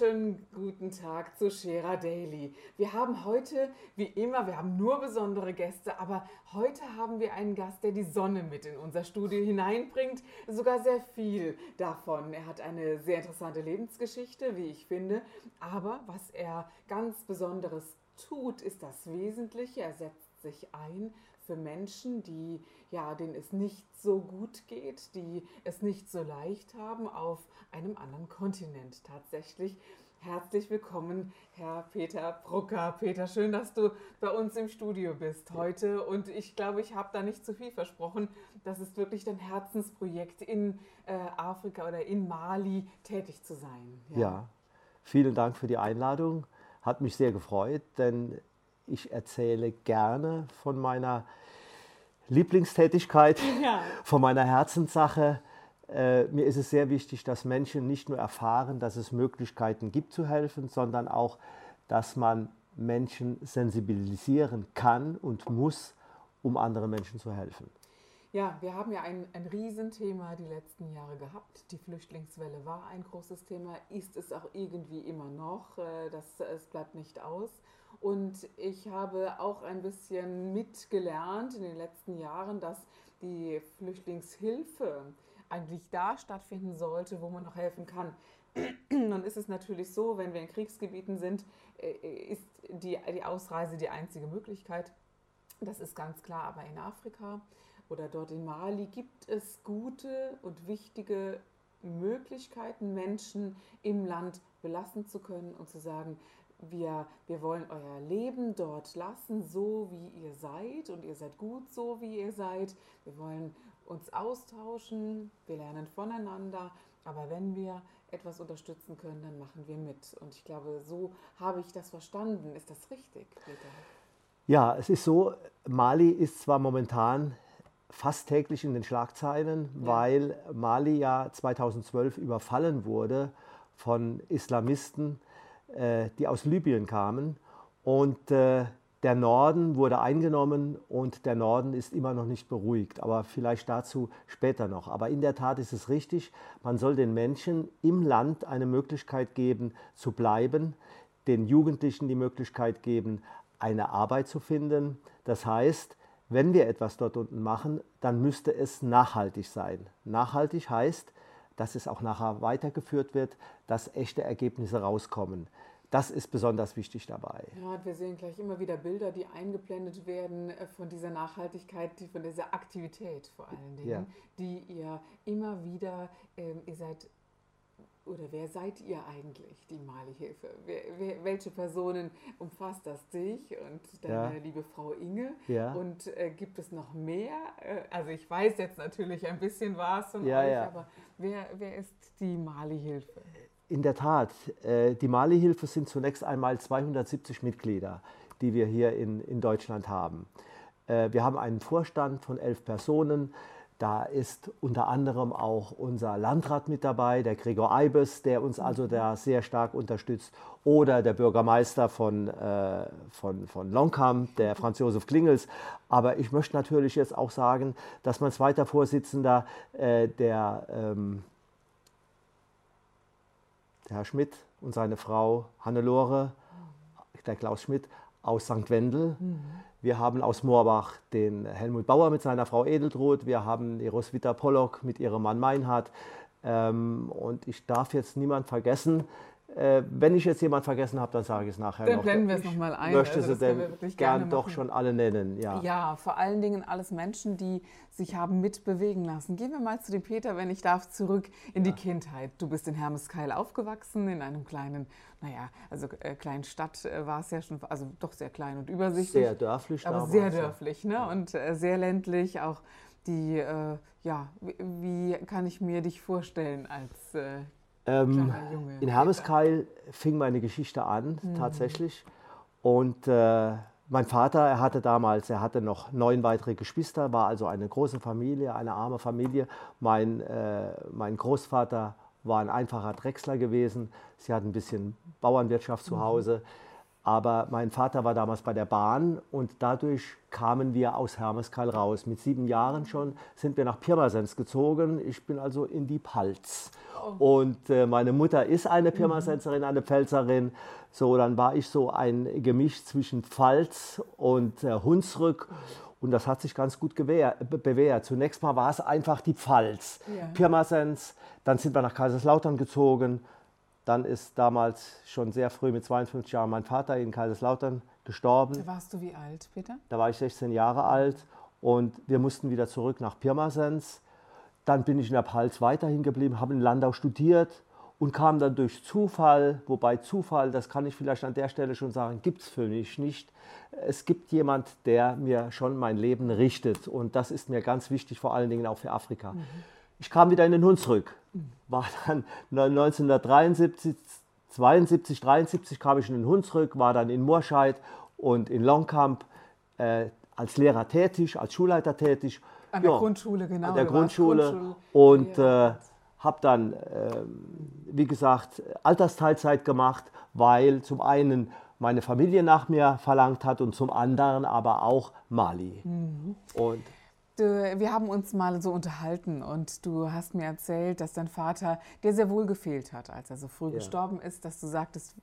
Wunderschönen guten Tag zu Shera Daily. Wir haben heute, wie immer, wir haben nur besondere Gäste, aber heute haben wir einen Gast, der die Sonne mit in unser Studio hineinbringt. Sogar sehr viel davon. Er hat eine sehr interessante Lebensgeschichte, wie ich finde. Aber was er ganz Besonderes tut, ist das Wesentliche. Er setzt sich ein für Menschen, die ja, denen es nicht so gut geht, die es nicht so leicht haben auf einem anderen Kontinent tatsächlich. Herzlich willkommen, Herr Peter Brucker. Peter, schön, dass du bei uns im Studio bist heute. Und ich glaube, ich habe da nicht zu viel versprochen. Das ist wirklich dein Herzensprojekt, in äh, Afrika oder in Mali tätig zu sein. Ja. ja, vielen Dank für die Einladung. Hat mich sehr gefreut, denn ich erzähle gerne von meiner Lieblingstätigkeit, ja. von meiner Herzenssache. Äh, mir ist es sehr wichtig, dass Menschen nicht nur erfahren, dass es Möglichkeiten gibt zu helfen, sondern auch, dass man Menschen sensibilisieren kann und muss, um anderen Menschen zu helfen. Ja, wir haben ja ein, ein Riesenthema die letzten Jahre gehabt. Die Flüchtlingswelle war ein großes Thema, ist es auch irgendwie immer noch. Äh, das, es bleibt nicht aus. Und ich habe auch ein bisschen mitgelernt in den letzten Jahren, dass die Flüchtlingshilfe eigentlich da stattfinden sollte, wo man noch helfen kann. Nun ist es natürlich so, wenn wir in Kriegsgebieten sind, äh, ist die, die Ausreise die einzige Möglichkeit. Das ist ganz klar, aber in Afrika oder dort in Mali gibt es gute und wichtige Möglichkeiten, Menschen im Land belassen zu können und zu sagen, wir, wir wollen euer Leben dort lassen, so wie ihr seid und ihr seid gut so, wie ihr seid. Wir wollen uns austauschen, wir lernen voneinander, aber wenn wir etwas unterstützen können, dann machen wir mit. Und ich glaube, so habe ich das verstanden. Ist das richtig, Peter? Ja, es ist so, Mali ist zwar momentan fast täglich in den Schlagzeilen, ja. weil Mali ja 2012 überfallen wurde von Islamisten, die aus Libyen kamen. Und äh, der Norden wurde eingenommen und der Norden ist immer noch nicht beruhigt, aber vielleicht dazu später noch. Aber in der Tat ist es richtig, man soll den Menschen im Land eine Möglichkeit geben zu bleiben, den Jugendlichen die Möglichkeit geben, eine Arbeit zu finden. Das heißt, wenn wir etwas dort unten machen, dann müsste es nachhaltig sein. Nachhaltig heißt, dass es auch nachher weitergeführt wird, dass echte Ergebnisse rauskommen. Das ist besonders wichtig dabei. Ja, wir sehen gleich immer wieder Bilder, die eingeblendet werden äh, von dieser Nachhaltigkeit, von dieser Aktivität vor allen Dingen, ja. die ihr immer wieder, ähm, ihr seid oder wer seid ihr eigentlich, die Mali-Hilfe? welche Personen umfasst das dich und deine ja. liebe Frau Inge? Ja. Und äh, gibt es noch mehr? Äh, also ich weiß jetzt natürlich ein bisschen was von ja, euch, aber wer, wer ist die Mali-Hilfe? In der Tat, äh, die Mali-Hilfe sind zunächst einmal 270 Mitglieder, die wir hier in, in Deutschland haben. Äh, wir haben einen Vorstand von elf Personen. Da ist unter anderem auch unser Landrat mit dabei, der Gregor Eibes, der uns also da sehr stark unterstützt, oder der Bürgermeister von, äh, von, von Longcamp, der Franz Josef Klingels. Aber ich möchte natürlich jetzt auch sagen, dass mein zweiter Vorsitzender, äh, der ähm, der Herr Schmidt und seine Frau Hannelore, der Klaus Schmidt aus St. Wendel. Mhm. Wir haben aus Moorbach den Helmut Bauer mit seiner Frau Edeltrud. Wir haben die Roswitha Pollock mit ihrem Mann Meinhard. Ähm, und ich darf jetzt niemand vergessen. Äh, wenn ich jetzt jemand vergessen habe, dann sage ich es nachher dann noch. Dann blenden wir es nochmal ein. Möchte also, sie denn gern doch schon alle nennen? Ja. ja, vor allen Dingen alles Menschen, die sich haben mitbewegen lassen. Gehen wir mal zu dem Peter, wenn ich darf, zurück in ja. die Kindheit. Du bist in Hermeskeil aufgewachsen, in einem kleinen, naja, also äh, kleinen Stadt äh, war es ja schon, also doch sehr klein und übersichtlich. Sehr dörflich. Aber sehr dörflich ne? Ja. und äh, sehr ländlich. Auch die, äh, ja, wie, wie, kann ich mir dich vorstellen als äh, Ähm, in Hermeskeil fing meine Geschichte an, mhm. tatsächlich. Und äh, mein Vater, er hatte damals, er hatte noch neun weitere Geschwister, war also eine große Familie, eine arme Familie. Mein, äh, mein Großvater war ein einfacher Drechsler gewesen. Sie hatten ein bisschen Bauernwirtschaft zu mhm. Aber mein Vater war damals bei der Bahn und dadurch kamen wir aus Hermeskeil raus. Mit sieben Jahren schon sind wir nach Pirmasens gezogen. Ich bin also in die Palz. Oh. Und äh, meine Mutter ist eine Pirmasenserin, eine Pfälzerin. So, dann war ich so ein Gemisch zwischen Pfalz und äh, Hunsrück. Und das hat sich ganz gut bewährt. Zunächst mal war es einfach die Pfalz. Ja. Pirmasens, dann sind wir nach Kaiserslautern gezogen. Dann ist damals schon sehr früh mit 52 Jahren mein Vater in Kaiserslautern gestorben. Da warst du wie alt, Peter? Da war ich 16 Jahre alt und wir mussten wieder zurück nach Pirmasens. Dann bin ich in der Pfalz weiterhin geblieben, habe in Landau studiert und kam dann durch Zufall, wobei Zufall, das kann ich vielleicht an der Stelle schon sagen, gibt es für mich nicht. Es gibt jemand, der mir schon mein Leben richtet und das ist mir ganz wichtig, vor allen Dingen auch für Afrika. Mhm. Ich kam wieder in den Hunsrück, war dann 1973, 72, 73 kam ich in den Hunsrück, war dann in Moorscheid und in Longkamp äh, als Lehrer tätig, als Schulleiter tätig. An der ja, Grundschule, genau. An der Grundschule. Grundschule. Und ja. äh, habe dann, äh, wie gesagt, Altersteilzeit gemacht, weil zum einen meine Familie nach mir verlangt hat und zum anderen aber auch Mali. Mhm. Und wir haben uns mal so unterhalten und du hast mir erzählt, dass dein Vater dir sehr wohl gefehlt hat, als er so früh ja. gestorben ist, dass du sagtest,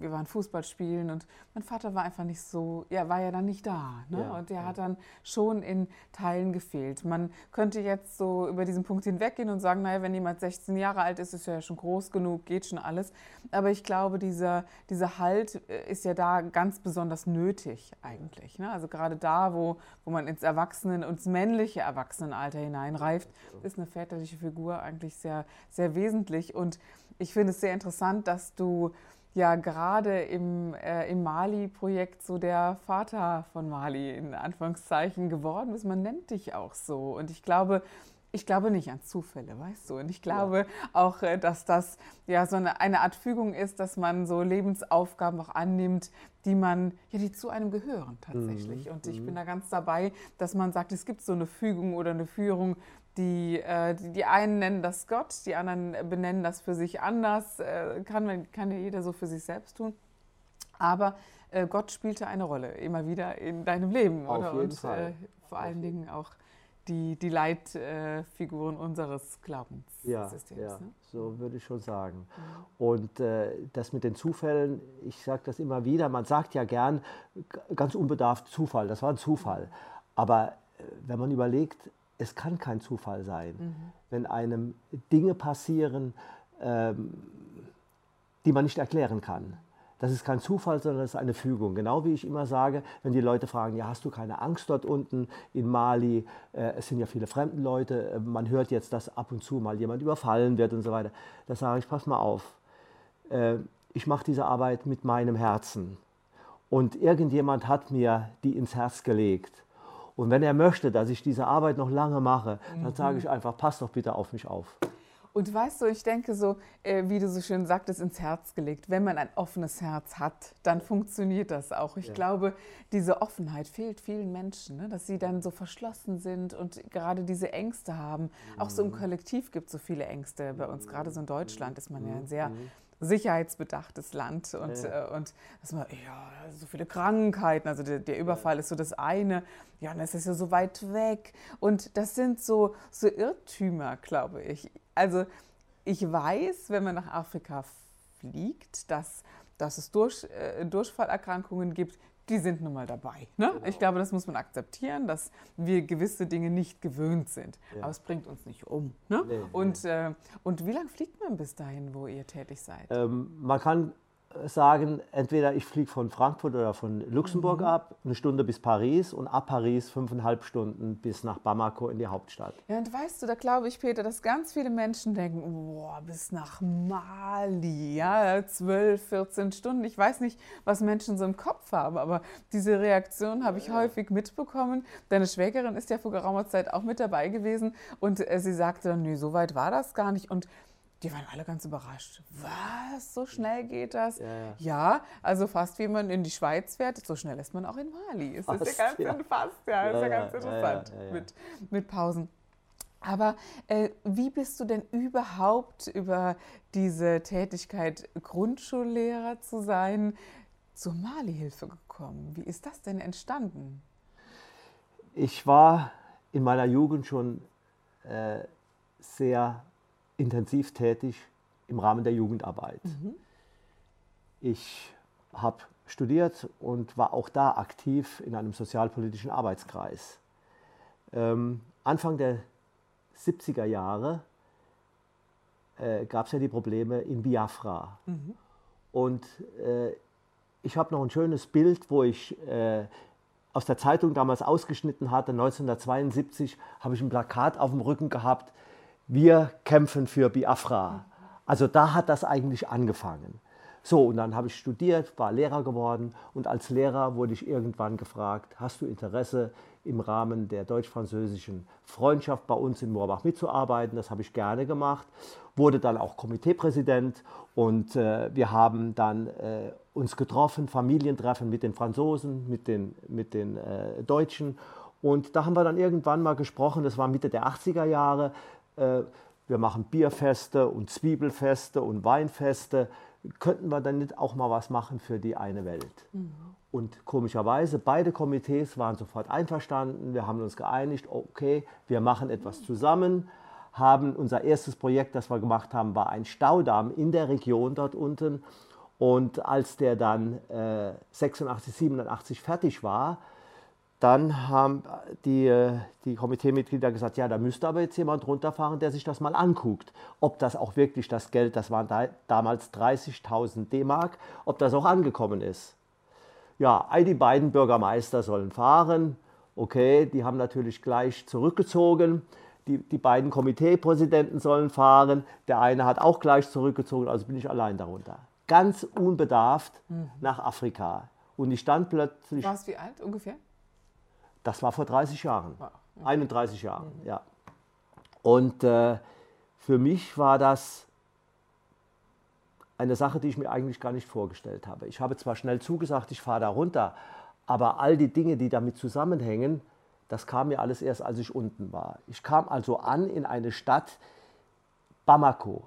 wir waren Fußball spielen und mein Vater war einfach nicht so, er war ja dann nicht da. Ne? Ja, und der ja. hat dann schon in Teilen gefehlt. Man könnte jetzt so über diesen Punkt hinweggehen und sagen, naja, wenn jemand 16 Jahre alt ist, ist er ja schon groß genug, geht schon alles. Aber ich glaube, dieser, dieser Halt äh, ist ja da ganz besonders nötig eigentlich. Ne? Also gerade da, wo, wo man ins Erwachsenen, ins männliche Erwachsenenalter hineinreift, ist eine väterliche Figur eigentlich sehr, sehr wesentlich. Und ich finde es sehr interessant, dass du ja gerade im, äh, im Mali-Projekt so der Vater von Mali in Anführungszeichen geworden bist. Man nennt dich auch so. Und ich glaube, ich glaube nicht an Zufälle, weißt du. Und ich glaube ja. auch, äh, dass das ja so eine, eine Art Fügung ist, dass man so Lebensaufgaben auch annimmt, die man, ja, die zu einem gehören tatsächlich. Mhm. Und ich mhm. bin da ganz dabei, dass man sagt, es gibt so eine Fügung oder eine Führung, die, äh, die, die, einen nennen das Gott, die anderen benennen das für sich anders, äh, kann, kann ja jeder so für sich selbst tun. Aber äh, Gott spielte eine Rolle immer wieder in deinem Leben, Auf oder? Jeden Und Fall. Äh, vor allen Dingen auch die, die Leitfiguren unseres Glaubenssystems. Ja, ja ne? so würde ich schon sagen. Mhm. Und äh, das mit den Zufällen, ich sage das immer wieder, man sagt ja gern ganz unbedarft Zufall, das war ein Zufall. Aber äh, wenn man überlegt, es kann kein Zufall sein, mhm. wenn einem Dinge passieren, ähm, die man nicht erklären kann. Das ist kein Zufall, sondern das ist eine Fügung. Genau wie ich immer sage, wenn die Leute fragen, ja, hast du keine Angst dort unten in Mali? Äh, es sind ja viele fremden Leute. Äh, man hört jetzt, dass ab und zu mal jemand überfallen wird und so weiter. Da sage ich, pass mal auf. Äh, ich mache diese Arbeit mit meinem Herzen. Und irgendjemand hat mir die ins Herz gelegt. Und wenn er möchte, dass ich diese Arbeit noch lange mache, dann mhm. sage ich einfach, pass doch bitte auf mich auf. Und weißt du, ich denke so, äh, wie du so schön sagtest, ins Herz gelegt. Wenn man ein offenes Herz hat, dann funktioniert das auch. Ich ja. glaube, diese Offenheit fehlt vielen Menschen, ne? dass sie dann so verschlossen sind und gerade diese Ängste haben. Mhm. Auch so im mhm. Kollektiv gibt es so viele Ängste. Bei uns, gerade so in Deutschland, ist man ja ein sehr mhm sicherheitsbedachtes Land und, ja. äh, und dass man, ja, so viele Krankheiten, also der, der Überfall ja. ist so das eine, ja, und das ist ja so weit weg und das sind so, so Irrtümer, glaube ich. Also ich weiß, wenn man nach Afrika fliegt, dass, dass es Durch, äh, Durchfallerkrankungen gibt, die sind nun mal dabei. Ne? Genau. Ich glaube, das muss man akzeptieren, dass wir gewisse Dinge nicht gewöhnt sind. Ja. Aber es bringt uns nicht um. Ne? Nee, und, nee. Äh, und wie lange fliegt man bis dahin, wo ihr tätig seid? Ähm, man kann sagen, entweder ich fliege von Frankfurt oder von Luxemburg mhm. ab, eine Stunde bis Paris und ab Paris fünfeinhalb Stunden bis nach Bamako in die Hauptstadt. Ja, und weißt du, da glaube ich, Peter, dass ganz viele Menschen denken, boah, bis nach Mali, ja, zwölf, 14 Stunden. Ich weiß nicht, was Menschen so im Kopf haben, aber diese Reaktion habe ich ja. häufig mitbekommen. Deine Schwägerin ist ja vor geraumer Zeit auch mit dabei gewesen und äh, sie sagte, nö, so weit war das gar nicht. Und die waren alle ganz überrascht. Was? So schnell geht das? Ja, ja. ja, also fast wie man in die Schweiz fährt, so schnell ist man auch in Mali. Ist fast, ja ganz ja. fast, ja, ist ja, ganz interessant Mit, mit Pausen. Aber äh, wie bist du denn überhaupt über diese Tätigkeit, Grundschullehrer zu sein, zur Mali-Hilfe gekommen? Wie ist das denn entstanden? Ich war in meiner Jugend schon äh, sehr intensiv tätig im Rahmen der Jugendarbeit. Mhm. Ich habe studiert und war auch da aktiv in einem sozialpolitischen Arbeitskreis. Ähm, Anfang der 70er Jahre äh, gab es ja die Probleme in Biafra. Mhm. Und äh, ich habe noch ein schönes Bild, wo ich äh, aus der Zeitung damals ausgeschnitten hatte. 1972 habe ich ein Plakat auf dem Rücken gehabt, wir kämpfen für Biafra. Also da hat das eigentlich angefangen. So, und dann habe ich studiert, war Lehrer geworden und als Lehrer wurde ich irgendwann gefragt, hast du Interesse im Rahmen der deutsch-französischen Freundschaft bei uns in Moorbach mitzuarbeiten? Das habe ich gerne gemacht, wurde dann auch Komiteepräsident und äh, wir haben dann äh, uns getroffen, Familientreffen mit den Franzosen, mit den, mit den äh, Deutschen und da haben wir dann irgendwann mal gesprochen, das war Mitte der 80er Jahre, wir machen Bierfeste und Zwiebelfeste und Weinfeste könnten wir dann nicht auch mal was machen für die eine Welt? Mhm. Und komischerweise, beide Komitees waren sofort einverstanden. Wir haben uns geeinigt, okay, wir machen etwas zusammen. Haben unser erstes Projekt, das wir gemacht haben, war ein Staudamm in der Region dort unten. Und als der dann äh, 86, 87 fertig war, dann haben die, äh, die Komiteemitglieder gesagt, ja, da müsste aber jetzt jemand runterfahren, der sich das mal anguckt, ob das auch wirklich das Geld, das waren da, damals 30.000 D-Mark, ob das auch angekommen ist. Ja, die beiden Bürgermeister sollen fahren. Okay, die haben natürlich gleich zurückgezogen. Die, die beiden Komiteepräsidenten sollen fahren. Der eine hat auch gleich zurückgezogen, also bin ich allein darunter. Ganz unbedarft mhm. nach Afrika. Und ich stand plötzlich. Warst du wie alt ungefähr? Das war vor 30 Jahren, okay. 31 Jahren, mhm. ja. Und äh, für mich war das eine Sache, die ich mir eigentlich gar nicht vorgestellt habe. Ich habe zwar schnell zugesagt, ich fahre da runter, aber all die Dinge, die damit zusammenhängen, das kam mir alles erst, als ich unten war. Ich kam also an in eine Stadt, Bamako,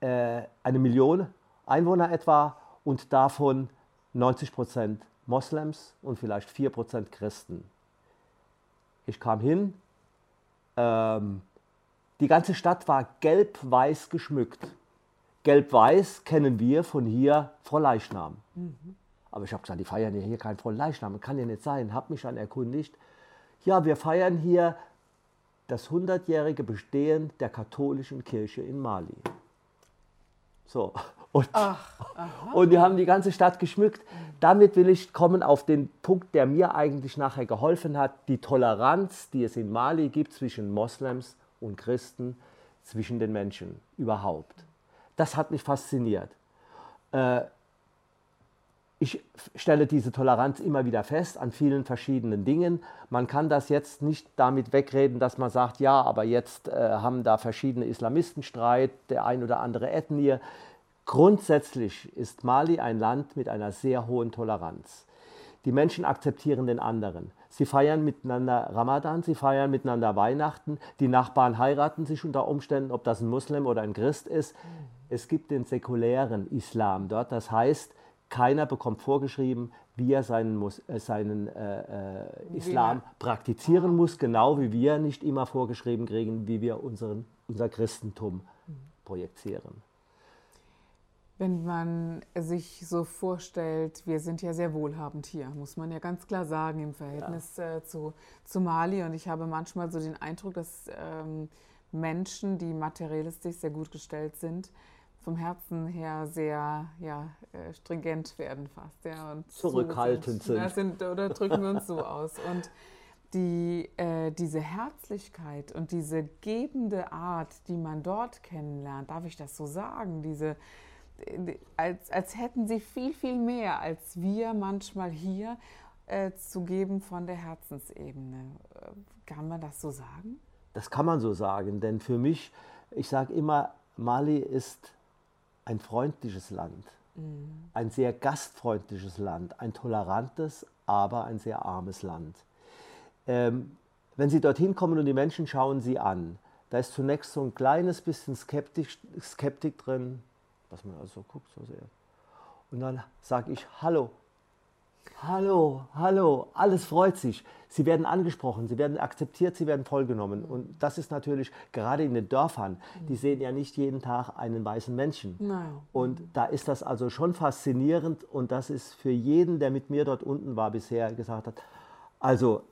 äh, eine Million Einwohner etwa und davon 90 Prozent Moslems und vielleicht 4% Christen. Ich kam hin, ähm, die ganze Stadt war gelb-weiß geschmückt. Gelb-weiß kennen wir von hier Frohleichnam. Mhm. Aber ich habe gesagt, die feiern ja hier kein Frohleichnam, kann ja nicht sein. Habe mich dann erkundigt. Ja, wir feiern hier das 100-jährige Bestehen der katholischen Kirche in Mali. So, und, Ach, und wir haben die ganze Stadt geschmückt. Damit will ich kommen auf den Punkt, der mir eigentlich nachher geholfen hat, die Toleranz, die es in Mali gibt zwischen Moslems und Christen, zwischen den Menschen überhaupt. Das hat mich fasziniert. Äh, ich stelle diese Toleranz immer wieder fest an vielen verschiedenen Dingen. Man kann das jetzt nicht damit wegreden, dass man sagt, ja, aber jetzt äh, haben da verschiedene Islamisten Streit, der ein oder andere Ethnie. Grundsätzlich ist Mali ein Land mit einer sehr hohen Toleranz. Die Menschen akzeptieren den anderen. Sie feiern miteinander Ramadan, sie feiern miteinander Weihnachten. Die Nachbarn heiraten sich unter Umständen, ob das ein Muslim oder ein Christ ist. Es gibt den säkulären Islam dort. Das heißt, keiner bekommt vorgeschrieben, wie er seinen, äh, seinen äh, äh, Islam praktizieren muss, genau wie wir nicht immer vorgeschrieben kriegen, wie wir unseren, unser Christentum projizieren. Wenn man sich so vorstellt, wir sind ja sehr wohlhabend hier, muss man ja ganz klar sagen, im Verhältnis ja. äh, zu, zu Mali. Und ich habe manchmal so den Eindruck, dass ähm, Menschen, die materialistisch sehr gut gestellt sind, vom Herzen her sehr ja, äh, stringent werden fast. Ja, und zurückhaltend so sind. sind. Oder drücken wir uns so aus. Und die, äh, diese Herzlichkeit und diese gebende Art, die man dort kennenlernt, darf ich das so sagen, diese als, als hätten sie viel, viel mehr als wir manchmal hier äh, zu geben von der Herzensebene. Kann man das so sagen? Das kann man so sagen, denn für mich, ich sage immer, Mali ist ein freundliches Land, ein sehr gastfreundliches Land, ein tolerantes, aber ein sehr armes Land. Ähm, wenn Sie dorthin kommen und die Menschen schauen Sie an, da ist zunächst so ein kleines bisschen Skeptik, Skeptik drin, was man also guckt so sehr. Und dann sage ich, hallo, hallo, hallo, alles freut sich. Sie werden angesprochen, sie werden akzeptiert, sie werden vollgenommen. Und das ist natürlich gerade in den Dörfern, die sehen ja nicht jeden Tag einen weißen Menschen. Nein. Und da ist das also schon faszinierend und das ist für jeden, der mit mir dort unten war bisher, gesagt hat, also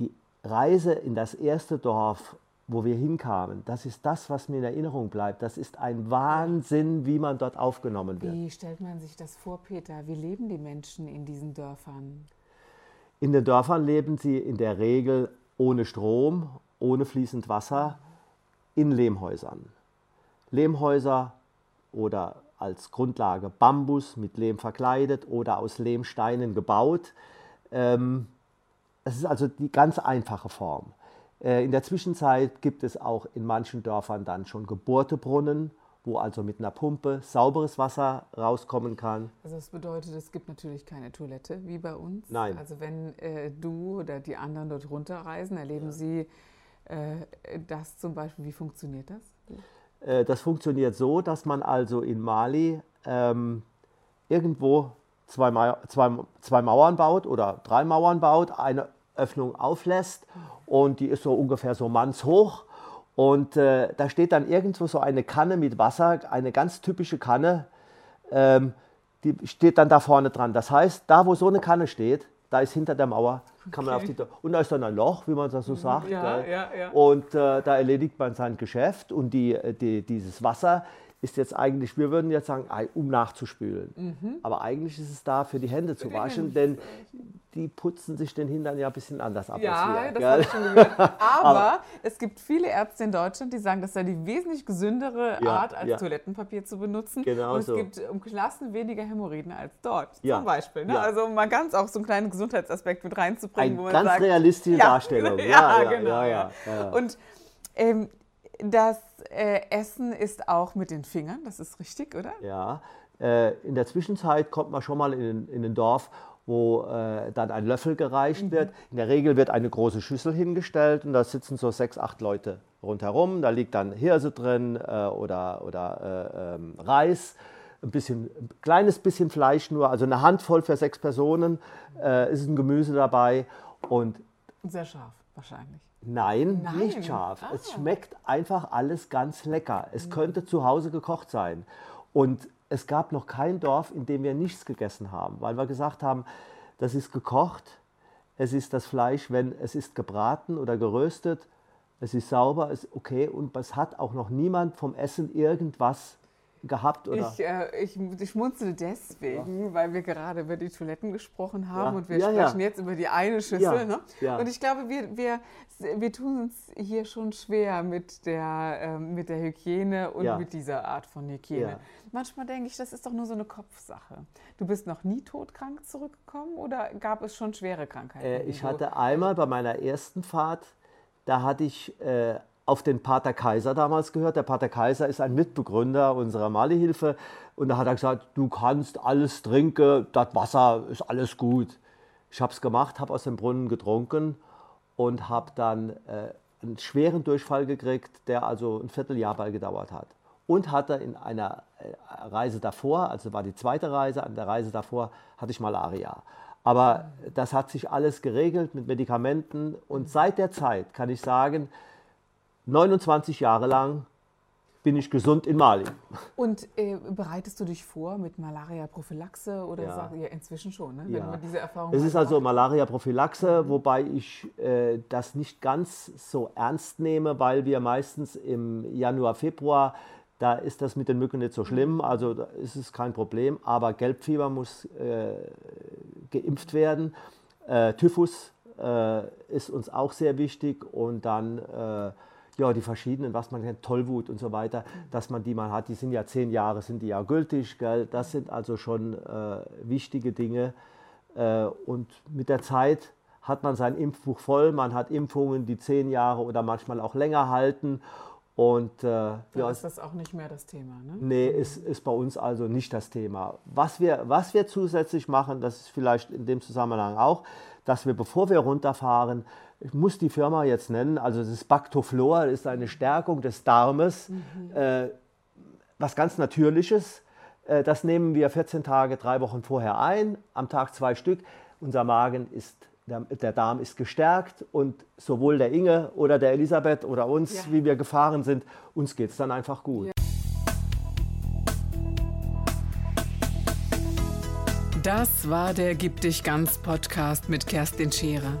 die Reise in das erste Dorf wo wir hinkamen. Das ist das, was mir in Erinnerung bleibt. Das ist ein Wahnsinn, wie man dort aufgenommen wird. Wie stellt man sich das vor, Peter? Wie leben die Menschen in diesen Dörfern? In den Dörfern leben sie in der Regel ohne Strom, ohne fließend Wasser, in Lehmhäusern. Lehmhäuser oder als Grundlage Bambus mit Lehm verkleidet oder aus Lehmsteinen gebaut. Ähm, das ist also die ganz einfache Form. Äh, in der Zwischenzeit gibt es auch in manchen Dörfern dann schon gebohrte Brunnen, wo also mit einer Pumpe sauberes Wasser rauskommen kann. Also das bedeutet, es gibt natürlich keine Toilette wie bei uns. Nein. Also wenn äh, du oder die anderen dort runterreisen, erleben ja. sie äh, das zum Beispiel. Wie funktioniert das? Äh, das funktioniert so, dass man also in Mali ähm, irgendwo zwei, Ma zwei, zwei Mauern baut oder drei Mauern baut, eine Öffnung auflässt und die ist so ungefähr so mannshoch. Und äh, da steht dann irgendwo so eine Kanne mit Wasser, eine ganz typische Kanne, ähm, die steht dann da vorne dran. Das heißt, da wo so eine Kanne steht, da ist hinter der Mauer, kann okay. man auf die und da ist dann ein Loch, wie man das so sagt. Ja, ja, ja. Und äh, da erledigt man sein Geschäft und die, äh, die, dieses Wasser ist jetzt eigentlich, wir würden jetzt sagen, um nachzuspülen. Mhm. Aber eigentlich ist es da für die Hände zu waschen, denn die putzen sich den Hintern ja ein bisschen anders ab. Ja, das habe ich schon gehört. Aber, Aber, es gibt viele Ärzte in Deutschland, die sagen, das sei die wesentlich gesündere ja, Art, als ja. Toilettenpapier zu benutzen. Genau Und es so. gibt um Klassen weniger Hämorrhoiden als dort, ja. zum Beispiel. Ne? Also mal ganz auch so einen kleinen Gesundheitsaspekt mit reinzubringen. Eine man ganz sagt, realistische Darstellung. Ja, genau. Und ähm, das äh, Essen ist auch mit den Fingern, das ist richtig, oder? Ja. Äh, in der Zwischenzeit kommt man schon mal in, in ein Dorf, wo äh, dann ein Löffel gereicht mhm. wird. In der Regel wird eine große Schüssel hingestellt und da sitzen so sechs, acht Leute rundherum. Da liegt dann Hirse drin äh, oder, oder äh, ähm, Reis, ein bisschen, ein kleines bisschen Fleisch nur, also eine Handvoll für sechs Personen. Äh, ist ein Gemüse dabei und sehr scharf wahrscheinlich. Nein, Nein. nicht scharf. Ah. Es schmeckt einfach alles ganz lecker. Es mhm. könnte zu Hause gekocht sein. Und es gab noch kein Dorf, in dem wir nichts gegessen haben, weil wir gesagt haben, das ist gekocht, es ist das Fleisch, wenn es ist gebraten oder geröstet, es ist sauber, es ist okay und es hat auch noch niemand vom Essen irgendwas gehabt? Oder? Ich, äh, ich, ich schmunzele deswegen, ja. weil wir gerade über die Toiletten gesprochen haben ja. und wir ja, sprechen jetzt über die eine Schüssel. Ne? Und ich glaube, wir, wir, wir tun uns hier schon schwer mit der, äh, mit der Hygiene und mit dieser Art von Hygiene. Manchmal denke ich, das ist doch nur so eine Kopfsache. Du bist noch nie todkrank zurückgekommen oder gab es schon schwere Krankheiten? Äh, ich hatte einmal bei meiner ersten Fahrt, da hatte ich äh, auf den Pater Kaiser damals gehört. Der Pater Kaiser ist ein Mitbegründer unserer Mali-Hilfe und da hat er gesagt, du kannst alles trinken, das Wasser ist alles gut. Ich habe es gemacht, habe aus dem Brunnen getrunken und habe dann äh, einen schweren Durchfall gekriegt, der also ein Vierteljahr bald gedauert hat. Und hatte in einer äh, Reise davor, also war die zweite Reise, an der Reise davor hatte ich Malaria. Aber das hat sich alles geregelt mit Medikamenten und seit der Zeit kann ich sagen, 29 Jahre lang bin ich gesund in Mali. Und äh, bereitest du dich vor mit Malaria-Prophylaxe oder ja. sag, ja, inzwischen schon, ne? ja. man diese Erfahrung Es ist also Malaria-Prophylaxe, mhm. wobei ich äh, das nicht ganz so ernst nehme, weil wir meistens im Januar, Februar, da ist das mit den Mücken nicht so schlimm, mhm. also da ist es kein Problem, aber Gelbfieber muss äh, geimpft werden. Äh, Typhus äh, ist uns auch sehr wichtig und dann äh, ja, die verschiedenen, was man kennt, Tollwut und so weiter, dass man die mal hat, die sind ja zehn Jahre, sind die ja gültig, gell? das sind also schon äh, wichtige Dinge. Äh, und mit der Zeit hat man sein Impfbuch voll, man hat Impfungen, die zehn Jahre oder manchmal auch länger halten Und, äh, ja, ist das auch nicht mehr das Thema. Ne? Nee, ist, ist bei uns also nicht das Thema. Was wir, was wir zusätzlich machen, das ist vielleicht in dem Zusammenhang auch, dass wir, bevor wir runterfahren, ich muss die Firma jetzt nennen, also das Bactoflor ist eine Stärkung des Darmes, äh, was ganz Natürliches. Äh, das nehmen wir 14 Tage, drei Wochen vorher ein, am Tag zwei Stück. Unser Magen ist, der, der Darm ist gestärkt und sowohl der Inge oder der Elisabeth oder uns, Ja. wie wir gefahren sind, uns geht es dann einfach gut. Ja. Das war der Gib dich ganz Podcast mit Kerstin Scherer.